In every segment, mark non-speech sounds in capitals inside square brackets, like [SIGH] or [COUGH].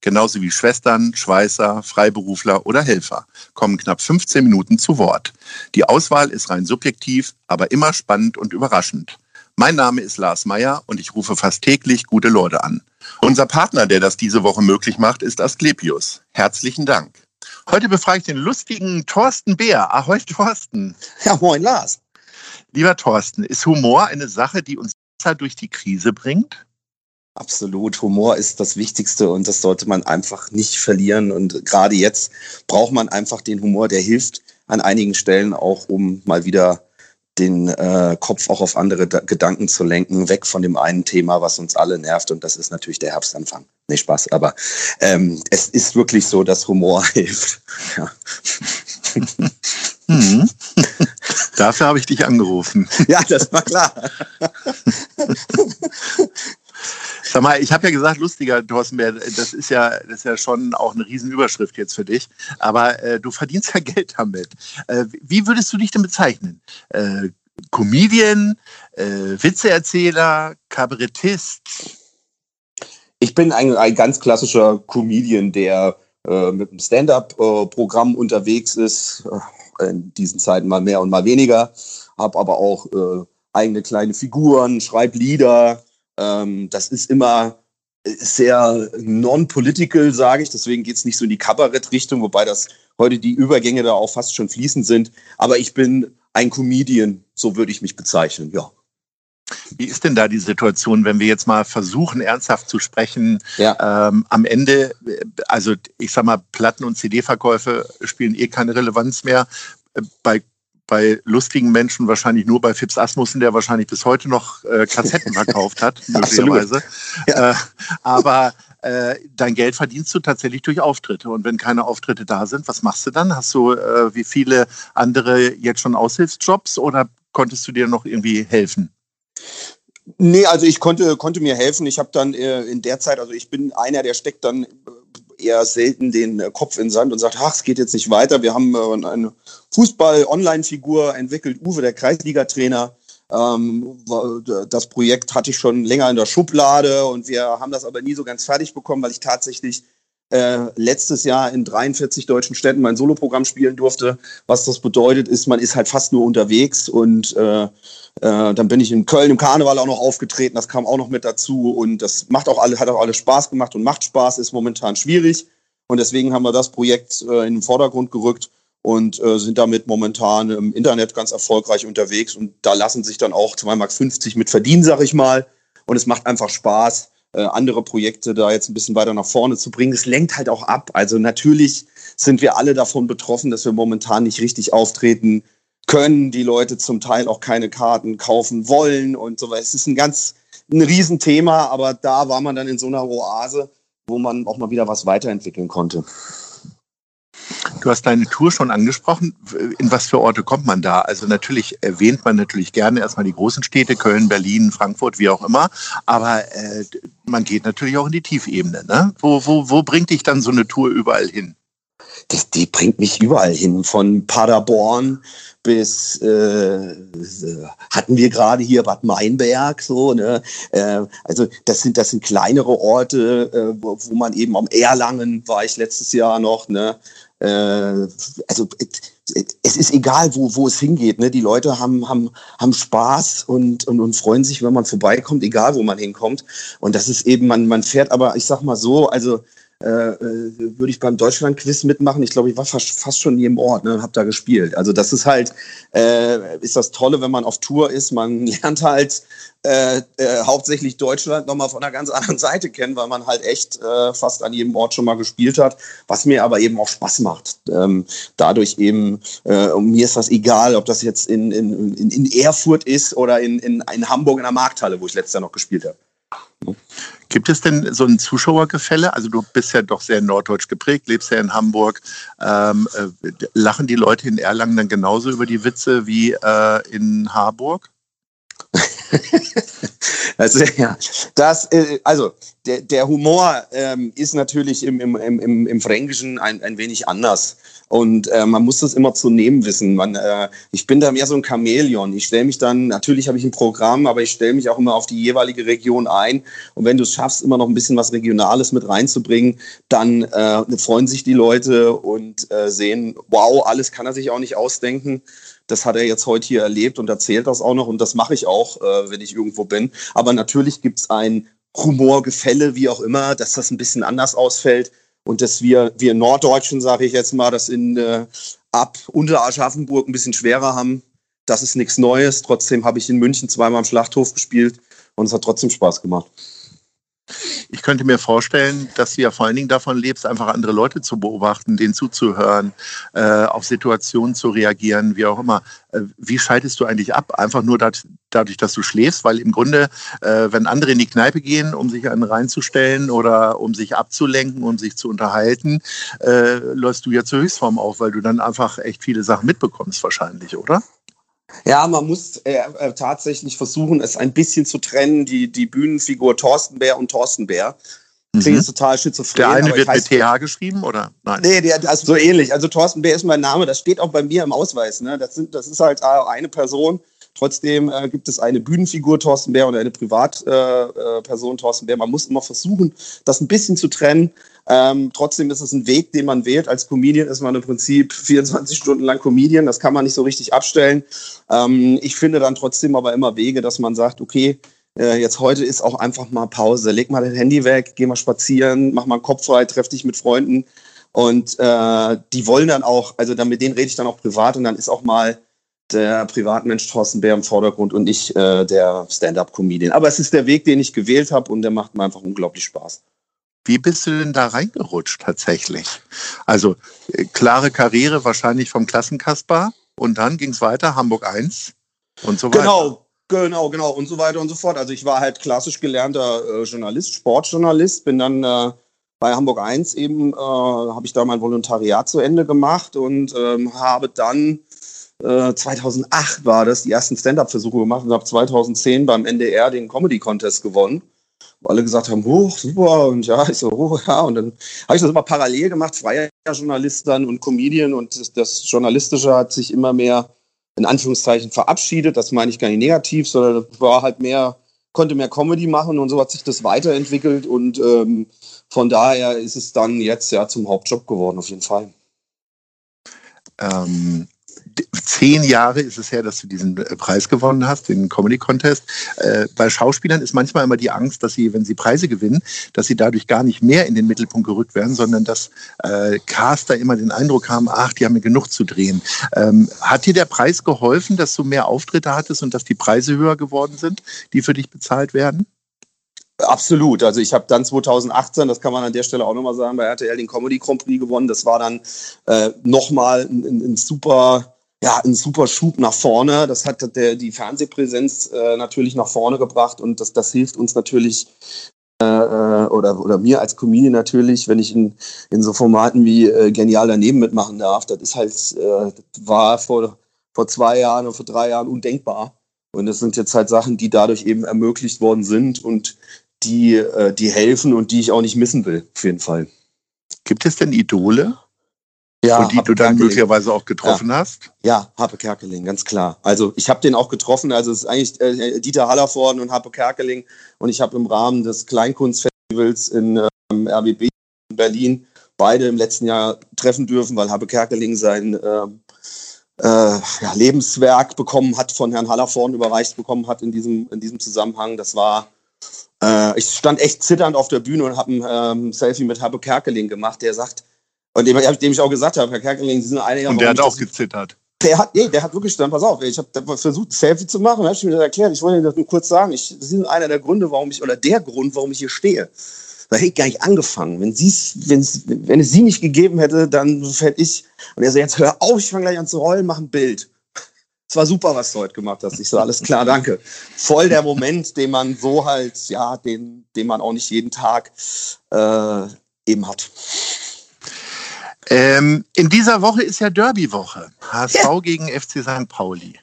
genauso wie Schwestern, Schweißer, Freiberufler oder Helfer, kommen knapp 15 Minuten zu Wort. Die Auswahl ist rein subjektiv, aber immer spannend und überraschend. Mein Name ist Lars Meyer und ich rufe fast täglich gute Leute an. Unser Partner, der das diese Woche möglich macht, ist Asklepios. Herzlichen Dank. Heute befrage ich den lustigen Thorsten Bär. Ahoi, Thorsten. Ja, moin, Lars. Lieber Thorsten, ist Humor eine Sache, die uns besser durch die Krise bringt? Absolut. Humor ist das Wichtigste und das sollte man einfach nicht verlieren. Und gerade jetzt braucht man einfach den Humor, der hilft an einigen Stellen auch, um mal wieder den äh, Kopf auch auf andere da Gedanken zu lenken, weg von dem einen Thema, was uns alle nervt. Und das ist natürlich der Herbstanfang. Nee, Spaß. Aber ähm, es ist wirklich so, dass Humor [LAUGHS] hilft. Ja. [LAUGHS] Mhm. Dafür habe ich dich angerufen. Ja, das war klar. [LAUGHS] Sag mal, ich habe ja gesagt, lustiger, Thorsten Bär, das ist ja, das ist ja schon auch eine Riesenüberschrift jetzt für dich. Aber äh, du verdienst ja Geld damit. Äh, wie würdest du dich denn bezeichnen? Äh, Comedian, äh, Witzeerzähler, Kabarettist? Ich bin ein, ein ganz klassischer Comedian, der äh, mit einem Stand-up-Programm unterwegs ist. Äh, in diesen Zeiten mal mehr und mal weniger. Habe aber auch äh, eigene kleine Figuren, schreibe Lieder, ähm, das ist immer sehr non-political, sage ich. Deswegen geht es nicht so in die Kabarett-Richtung, wobei das heute die Übergänge da auch fast schon fließend sind. Aber ich bin ein Comedian, so würde ich mich bezeichnen, ja. Wie ist denn da die Situation, wenn wir jetzt mal versuchen, ernsthaft zu sprechen? Ja. Ähm, am Ende, also ich sag mal, Platten- und CD-Verkäufe spielen eh keine Relevanz mehr. Bei bei lustigen Menschen wahrscheinlich nur bei Fips Asmussen, der wahrscheinlich bis heute noch äh, Kassetten verkauft hat, [LAUGHS] möglicherweise. Ja. Äh, aber äh, dein Geld verdienst du tatsächlich durch Auftritte. Und wenn keine Auftritte da sind, was machst du dann? Hast du äh, wie viele andere jetzt schon Aushilfsjobs oder konntest du dir noch irgendwie helfen? Nee, also ich konnte, konnte mir helfen. Ich habe dann äh, in der Zeit, also ich bin einer, der steckt dann äh, eher selten den äh, Kopf in den Sand und sagt, ach, es geht jetzt nicht weiter. Wir haben äh, eine Fußball-Online-Figur entwickelt, Uwe, der Kreisliga-Trainer. Ähm, das Projekt hatte ich schon länger in der Schublade und wir haben das aber nie so ganz fertig bekommen, weil ich tatsächlich äh, letztes Jahr in 43 deutschen Städten mein Soloprogramm spielen durfte. Was das bedeutet, ist, man ist halt fast nur unterwegs und äh, äh, dann bin ich in Köln im Karneval auch noch aufgetreten. Das kam auch noch mit dazu und das macht auch alle, hat auch alles Spaß gemacht und macht Spaß, ist momentan schwierig und deswegen haben wir das Projekt äh, in den Vordergrund gerückt und äh, sind damit momentan im Internet ganz erfolgreich unterwegs und da lassen sich dann auch 2,50 Mark mit verdienen, sag ich mal. Und es macht einfach Spaß äh, andere Projekte da jetzt ein bisschen weiter nach vorne zu bringen. Es lenkt halt auch ab. Also natürlich sind wir alle davon betroffen, dass wir momentan nicht richtig auftreten können, die Leute zum Teil auch keine Karten kaufen wollen und so weiter. Es ist ein ganz ein Riesenthema, aber da war man dann in so einer Oase, wo man auch mal wieder was weiterentwickeln konnte. Du hast deine Tour schon angesprochen. In was für Orte kommt man da? Also natürlich erwähnt man natürlich gerne erstmal die großen Städte, Köln, Berlin, Frankfurt, wie auch immer. Aber äh, man geht natürlich auch in die Tiefebene. Ne? Wo, wo, wo bringt dich dann so eine Tour überall hin? Das, die bringt mich überall hin, von Paderborn bis äh, hatten wir gerade hier Bad Meinberg so ne äh, also das sind das sind kleinere Orte äh, wo, wo man eben am Erlangen war ich letztes Jahr noch ne äh, also es ist egal, wo, wo es hingeht. Ne? Die Leute haben, haben, haben Spaß und, und, und freuen sich, wenn man vorbeikommt, egal wo man hinkommt. Und das ist eben, man, man fährt aber, ich sag mal so, also würde ich beim Deutschland-Quiz mitmachen. Ich glaube, ich war fast, fast schon in jedem Ort ne, und habe da gespielt. Also das ist halt, äh, ist das Tolle, wenn man auf Tour ist. Man [LAUGHS] lernt halt äh, äh, hauptsächlich Deutschland nochmal von einer ganz [LAUGHS] anderen Seite kennen, weil man halt echt äh, fast an jedem Ort schon mal gespielt hat, was mir aber eben auch Spaß macht. Ähm, dadurch eben, äh, mir ist das egal, ob das jetzt in, in, in Erfurt ist oder in, in, in Hamburg in der Markthalle, wo ich letztes Jahr noch gespielt habe. Gibt es denn so ein Zuschauergefälle? Also du bist ja doch sehr norddeutsch geprägt, lebst ja in Hamburg. Ähm, äh, lachen die Leute in Erlangen dann genauso über die Witze wie äh, in Harburg? [LAUGHS] also, [LAUGHS] ja, das, äh, also der, der Humor ähm, ist natürlich im, im, im, im Fränkischen ein, ein wenig anders. Und äh, man muss das immer zu nehmen wissen. Man, äh, ich bin da mehr so ein Chamäleon. Ich stelle mich dann, natürlich habe ich ein Programm, aber ich stelle mich auch immer auf die jeweilige Region ein. Und wenn du es schaffst, immer noch ein bisschen was Regionales mit reinzubringen, dann äh, freuen sich die Leute und äh, sehen, wow, alles kann er sich auch nicht ausdenken. Das hat er jetzt heute hier erlebt und erzählt das auch noch. Und das mache ich auch, äh, wenn ich irgendwo bin. Aber natürlich gibt es ein Humorgefälle, wie auch immer, dass das ein bisschen anders ausfällt und dass wir, wir Norddeutschen, sage ich jetzt mal, das in äh, ab unter Aschaffenburg ein bisschen schwerer haben. Das ist nichts Neues. Trotzdem habe ich in München zweimal im Schlachthof gespielt und es hat trotzdem Spaß gemacht. Ich könnte mir vorstellen, dass du ja vor allen Dingen davon lebst, einfach andere Leute zu beobachten, denen zuzuhören, äh, auf Situationen zu reagieren, wie auch immer. Äh, wie schaltest du eigentlich ab? Einfach nur dat, dadurch, dass du schläfst? Weil im Grunde, äh, wenn andere in die Kneipe gehen, um sich einen reinzustellen oder um sich abzulenken, um sich zu unterhalten, äh, läufst du ja zur Höchstform auf, weil du dann einfach echt viele Sachen mitbekommst wahrscheinlich, oder? Ja, man muss äh, äh, tatsächlich versuchen, es ein bisschen zu trennen, die, die Bühnenfigur Thorsten Bär und Thorsten Bär. Klingt mhm. total schizophren. Der eine wird mit TH geschrieben, oder? Nein. Nee, der, also so ähnlich. Also Thorsten Bär ist mein Name, das steht auch bei mir im Ausweis. Ne? Das, sind, das ist halt eine Person. Trotzdem äh, gibt es eine Bühnenfigur Thorsten Bär und eine Privatperson äh, äh Thorsten Bär. Man muss immer versuchen, das ein bisschen zu trennen. Ähm, trotzdem ist es ein Weg, den man wählt. Als Comedian ist man im Prinzip [LAUGHS] 24 Stunden lang Comedian. Das kann man nicht so richtig abstellen. Ähm, ich finde dann trotzdem aber immer Wege, dass man sagt, okay, äh, jetzt heute ist auch einfach mal Pause. Leg mal dein Handy weg, geh mal spazieren, mach mal einen Kopf frei, treff dich mit Freunden. Und äh, die wollen dann auch, also dann mit denen rede ich dann auch privat und dann ist auch mal der Privatmensch Thorsten Bär im Vordergrund und ich äh, der Stand-up-Comedian. Aber es ist der Weg, den ich gewählt habe und der macht mir einfach unglaublich Spaß. Wie bist du denn da reingerutscht tatsächlich? Also äh, klare Karriere wahrscheinlich vom Klassenkasper und dann ging es weiter, Hamburg 1 und so weiter. Genau, genau, genau und so weiter und so fort. Also ich war halt klassisch gelernter äh, Journalist, Sportjournalist, bin dann äh, bei Hamburg 1 eben, äh, habe ich da mein Volontariat zu Ende gemacht und ähm, habe dann 2008 äh, war das, die ersten Stand-Up-Versuche gemacht und habe 2010 beim NDR den Comedy-Contest gewonnen. Wo alle gesagt haben, hoch, super, und ja, ich so, hoch, ja, und dann habe ich das immer parallel gemacht, freier Journalist dann und Comedian und das, das Journalistische hat sich immer mehr in Anführungszeichen verabschiedet. Das meine ich gar nicht negativ, sondern war halt mehr, konnte mehr Comedy machen und so hat sich das weiterentwickelt und ähm, von daher ist es dann jetzt ja zum Hauptjob geworden, auf jeden Fall. Ähm, zehn Jahre ist es her, dass du diesen äh, Preis gewonnen hast, den Comedy Contest. Äh, bei Schauspielern ist manchmal immer die Angst, dass sie, wenn sie Preise gewinnen, dass sie dadurch gar nicht mehr in den Mittelpunkt gerückt werden, sondern dass äh, Caster immer den Eindruck haben, ach, die haben mir genug zu drehen. Ähm, hat dir der Preis geholfen, dass du mehr Auftritte hattest und dass die Preise höher geworden sind, die für dich bezahlt werden? Absolut. Also ich habe dann 2018, das kann man an der Stelle auch nochmal sagen, bei RTL den Comedy Grand Prix gewonnen. Das war dann äh, nochmal ein, ein, super ja, ein super Schub nach vorne. Das hat der, die Fernsehpräsenz äh, natürlich nach vorne gebracht und das, das hilft uns natürlich äh, äh, oder, oder mir als Comedian natürlich, wenn ich in, in so Formaten wie äh, Genial daneben mitmachen darf. Das ist halt, äh, das war vor, vor zwei Jahren oder vor drei Jahren undenkbar. Und das sind jetzt halt Sachen, die dadurch eben ermöglicht worden sind und die, äh, die helfen und die ich auch nicht missen will, auf jeden Fall. Gibt es denn Idole? Ja, und die Happe du dann Kerkeling. möglicherweise auch getroffen ja. hast? Ja, Happe Kerkeling, ganz klar. Also ich habe den auch getroffen. Also es ist eigentlich äh, Dieter Hallervorden und Happe Kerkeling. Und ich habe im Rahmen des Kleinkunstfestivals in ähm, RBB in Berlin beide im letzten Jahr treffen dürfen, weil Happe Kerkeling sein ähm, äh, ja, Lebenswerk bekommen hat, von Herrn Hallervorden überreicht bekommen hat in diesem, in diesem Zusammenhang. Das war äh, ich stand echt zitternd auf der Bühne und habe ein ähm, Selfie mit Happe Kerkeling gemacht, der sagt, und dem, dem ich auch gesagt habe, Herr Kerkeling, Sie sind einer Und der hat auch gezittert. Der hat, nee, der hat wirklich dann, pass auf, ich habe versucht, ein Selfie zu machen, habe ich mir das erklärt. Ich wollte Ihnen das nur kurz sagen. Ich, Sie sind einer der Gründe, warum ich, oder der Grund, warum ich hier stehe. Da hätte ich gar nicht angefangen. Wenn, sie's, wenn's, wenn es sie nicht gegeben hätte, dann hätte ich. Und er so, jetzt hör auf, ich fange gleich an zu rollen, mach ein Bild. es war super, was du heute gemacht hast. Ich so, alles klar, danke. Voll der Moment, den man so halt, ja, den, den man auch nicht jeden Tag äh, eben hat. Ähm, in dieser Woche ist ja Derby-Woche. HSV ja. gegen FC St. Pauli.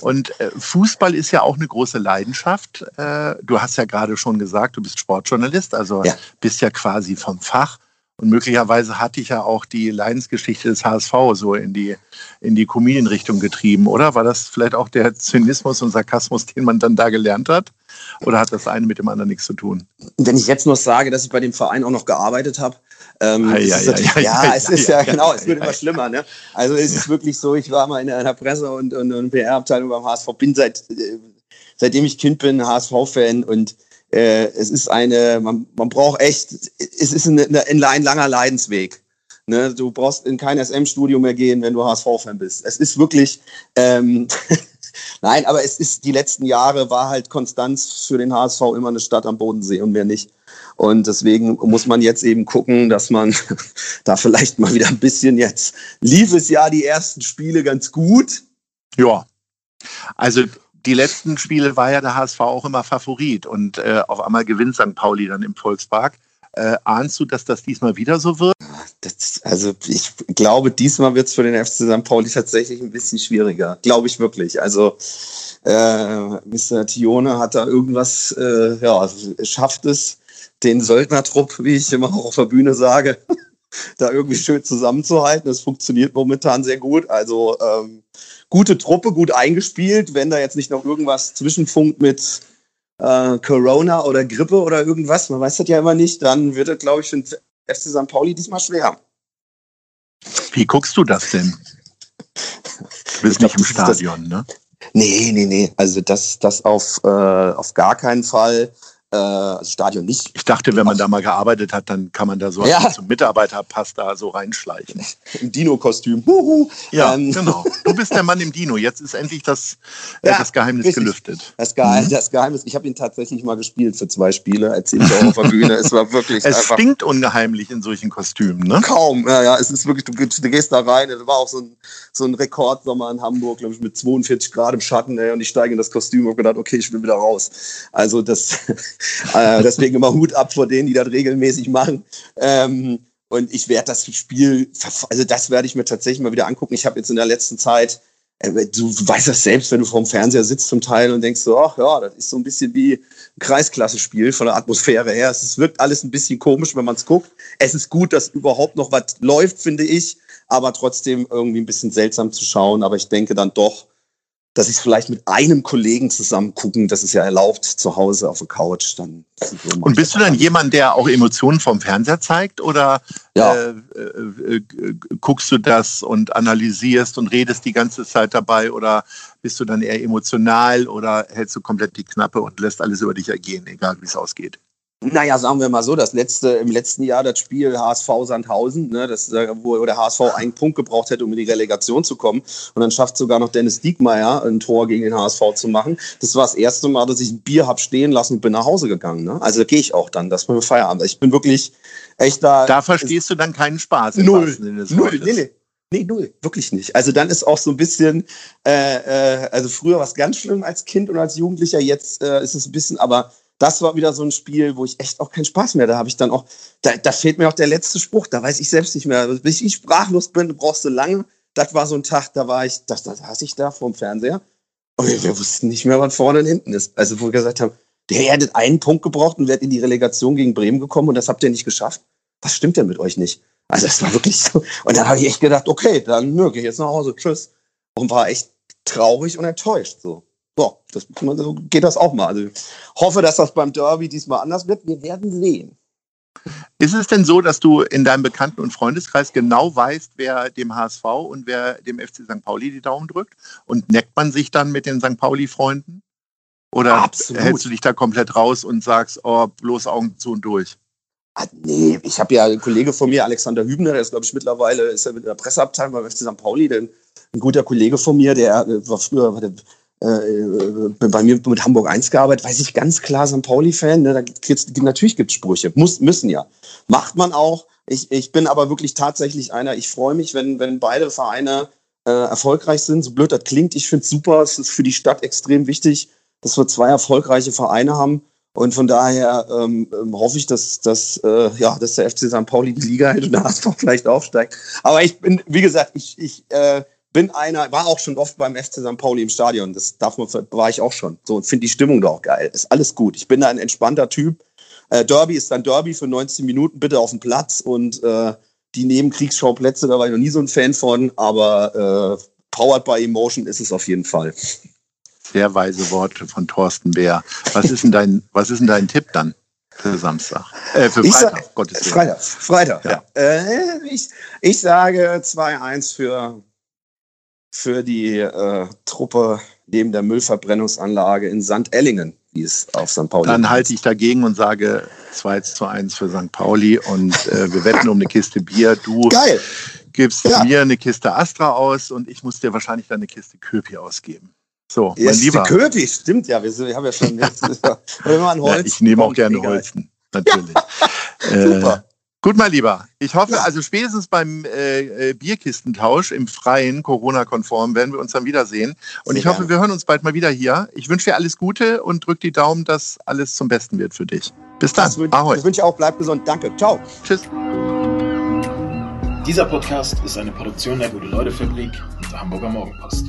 Und äh, Fußball ist ja auch eine große Leidenschaft. Äh, du hast ja gerade schon gesagt, du bist Sportjournalist, also ja. bist ja quasi vom Fach. Und möglicherweise hat dich ja auch die Leidensgeschichte des HSV so in die, in die Comedian-Richtung getrieben, oder? War das vielleicht auch der Zynismus und Sarkasmus, den man dann da gelernt hat? Oder hat das eine mit dem anderen nichts zu tun? Wenn ich jetzt noch sage, dass ich bei dem Verein auch noch gearbeitet habe, ähm, ja, ja, ja, ja, es ist ja, genau, es wird immer schlimmer. Ne? Also es ist wirklich so, ich war mal in einer Presse- und, und, und PR-Abteilung beim HSV, bin seit, äh, seitdem ich Kind bin HSV-Fan und äh, es ist eine, man, man braucht echt, es ist eine, eine, ein langer Leidensweg. Ne? Du brauchst in kein SM-Studio mehr gehen, wenn du HSV-Fan bist. Es ist wirklich, ähm, [LAUGHS] nein, aber es ist die letzten Jahre war halt Konstanz für den HSV immer eine Stadt am Bodensee und mehr nicht. Und deswegen muss man jetzt eben gucken, dass man [LAUGHS] da vielleicht mal wieder ein bisschen jetzt lief es ja die ersten Spiele ganz gut. Ja. Also die letzten Spiele war ja der HSV auch immer Favorit und äh, auf einmal gewinnt St. Pauli dann im Volkspark. Äh, ahnst du, dass das diesmal wieder so wird? Das, also ich glaube, diesmal wird es für den FC St. Pauli tatsächlich ein bisschen schwieriger. Glaube ich wirklich. Also äh, Mr. Tione hat da irgendwas, äh, ja, schafft es, den Söldnertrupp, wie ich immer auch auf der Bühne sage, [LAUGHS] da irgendwie schön zusammenzuhalten. Das funktioniert momentan sehr gut. Also ähm, gute Truppe, gut eingespielt. Wenn da jetzt nicht noch irgendwas zwischenfunkt mit äh, Corona oder Grippe oder irgendwas, man weiß das ja immer nicht, dann wird es, glaube ich, für den FC St. Pauli diesmal schwer. Wie guckst du das denn? Du bist glaub, nicht im Stadion, das, ne? Nee, nee, nee. Also das, das auf, äh, auf gar keinen Fall äh, also Stadion nicht. Ich dachte, wenn man da mal gearbeitet hat, dann kann man da so ja. zum Mitarbeiterpass da so reinschleichen. [LAUGHS] Im Dino-Kostüm. Ja, ähm. genau. Du bist der Mann im Dino. Jetzt ist endlich das, äh, ja, das Geheimnis richtig. gelüftet. Das, Geheim, mhm. das Geheimnis. Ich habe ihn tatsächlich mal gespielt für zwei Spiele. Erzähl ich auf der Bühne. Es war wirklich. Es stinkt ungeheimlich in solchen Kostümen, ne? Kaum. Ja, ja. Es ist wirklich. Du, du gehst da rein. Es war auch so ein, so ein Rekordsommer in Hamburg, glaube ich, mit 42 Grad im Schatten. Ey, und ich steige in das Kostüm und habe gedacht, okay, ich will wieder raus. Also das. Äh, deswegen immer Hut ab vor denen, die das regelmäßig machen. Ähm, und ich werde das Spiel, also das werde ich mir tatsächlich mal wieder angucken. Ich habe jetzt in der letzten Zeit, äh, du weißt das selbst, wenn du vorm Fernseher sitzt zum Teil und denkst so, ach ja, das ist so ein bisschen wie ein Kreisklasse-Spiel von der Atmosphäre her. Es wirkt alles ein bisschen komisch, wenn man es guckt. Es ist gut, dass überhaupt noch was läuft, finde ich, aber trotzdem irgendwie ein bisschen seltsam zu schauen. Aber ich denke dann doch, dass ich es vielleicht mit einem Kollegen zusammen gucken, das ist ja erlaubt zu Hause auf der Couch. Dann und bist du dann jemand, der auch Emotionen vom Fernseher zeigt oder ja. äh, äh, äh, guckst du das und analysierst und redest die ganze Zeit dabei oder bist du dann eher emotional oder hältst du komplett die Knappe und lässt alles über dich ergehen, egal wie es ausgeht? Naja, sagen wir mal so, das letzte, im letzten Jahr das Spiel HSV Sandhausen, ne, das, wo der HSV einen Punkt gebraucht hätte, um in die Relegation zu kommen. Und dann schafft sogar noch Dennis Diekmeyer ein Tor gegen den HSV zu machen. Das war das erste Mal, dass ich ein Bier hab stehen lassen und bin nach Hause gegangen. Ne? Also gehe ich auch dann, das war Feierabend. Ich bin wirklich echt da. Da verstehst du dann keinen Spaß. Null. Null. Nee, nee. Nee, null, wirklich nicht. Also dann ist auch so ein bisschen, äh, äh, also früher war es ganz schlimm als Kind und als Jugendlicher, jetzt äh, ist es ein bisschen, aber das war wieder so ein Spiel, wo ich echt auch keinen Spaß mehr. Da habe ich dann auch, da, da fehlt mir auch der letzte Spruch. Da weiß ich selbst nicht mehr. Bis ich sprachlos bin, brauchst du lange. Das war so ein Tag, da war ich, da saß ich da vorm Fernseher und wir, wir wussten nicht mehr, was vorne und hinten ist. Also wo wir gesagt haben, der hättet einen Punkt gebraucht und wärt in die Relegation gegen Bremen gekommen und das habt ihr nicht geschafft. Was stimmt denn mit euch nicht? Also das war wirklich so. Und dann habe ich echt gedacht, okay, dann nö, geh jetzt nach Hause, tschüss. Und war echt traurig und enttäuscht so boah, das, so geht das auch mal. Also ich hoffe, dass das beim Derby diesmal anders wird. Wir werden sehen. Ist es denn so, dass du in deinem Bekannten- und Freundeskreis genau weißt, wer dem HSV und wer dem FC St. Pauli die Daumen drückt? Und neckt man sich dann mit den St. Pauli-Freunden? Oder Absolut. hältst du dich da komplett raus und sagst, oh, bloß Augen zu und durch? Ah, nee, ich habe ja einen Kollege von mir, Alexander Hübner, der ist, glaube ich, mittlerweile ist er mit der Presseabteilung beim FC St. Pauli, denn ein guter Kollege von mir, der äh, war früher war der äh, äh, bei mir mit Hamburg 1 gearbeitet, weiß ich ganz klar St. Pauli-Fan. Ne? natürlich gibt es Sprüche, muss, müssen ja. Macht man auch. Ich, ich bin aber wirklich tatsächlich einer, ich freue mich, wenn, wenn beide Vereine äh, erfolgreich sind. So blöd das klingt, ich finde es super. Es ist für die Stadt extrem wichtig, dass wir zwei erfolgreiche Vereine haben. Und von daher ähm, ähm hoffe ich, dass, dass, äh, ja, dass der FC St. Pauli die Liga hält und der HSV vielleicht aufsteigt. Aber ich bin, wie gesagt, ich, ich äh, bin einer, war auch schon oft beim FC St. Pauli im Stadion. Das darf man, war ich auch schon. So und finde die Stimmung da auch geil. Ist alles gut. Ich bin da ein entspannter Typ. Äh, Derby ist dann Derby für 19 Minuten bitte auf dem Platz und äh, die Nebenkriegsschauplätze, da war ich noch nie so ein Fan von, aber äh, powered by Emotion ist es auf jeden Fall. Sehr weise Worte von Thorsten Bär. Was ist denn dein, was ist denn dein Tipp dann für Samstag? Äh, für Freitag, sag, Gottes Willen. Freitag, Freitag, ja. ja. Äh, ich, ich sage 2-1 für, für die äh, Truppe neben der Müllverbrennungsanlage in St. Ellingen wie es auf St. Pauli Dann halte ich dagegen und sage 2 zu 1 für St. Pauli und äh, wir wetten um eine Kiste Bier. Du Geil. gibst ja. mir eine Kiste Astra aus und ich muss dir wahrscheinlich dann eine Kiste Köpi ausgeben. So, mein yes, Lieber. Köpi, stimmt ja. Wir, wir haben ja schon [LAUGHS] jetzt, wenn man Holz. Ja, ich nehme auch gerne Holzen, natürlich. Ja. [LAUGHS] Super. Gut, mein Lieber. Ich hoffe, ja. also spätestens beim äh, äh, Bierkistentausch im Freien, Corona-konform, werden wir uns dann wiedersehen. Und Sehr ich hoffe, gerne. wir hören uns bald mal wieder hier. Ich wünsche dir alles Gute und drück die Daumen, dass alles zum Besten wird für dich. Bis dann. Das, Ahoi. das wünsche ich auch. Bleib gesund. Danke. Ciao. Tschüss. Dieser Podcast ist eine Produktion der Gute-Leute-Fabrik und der Hamburger Morgenpost.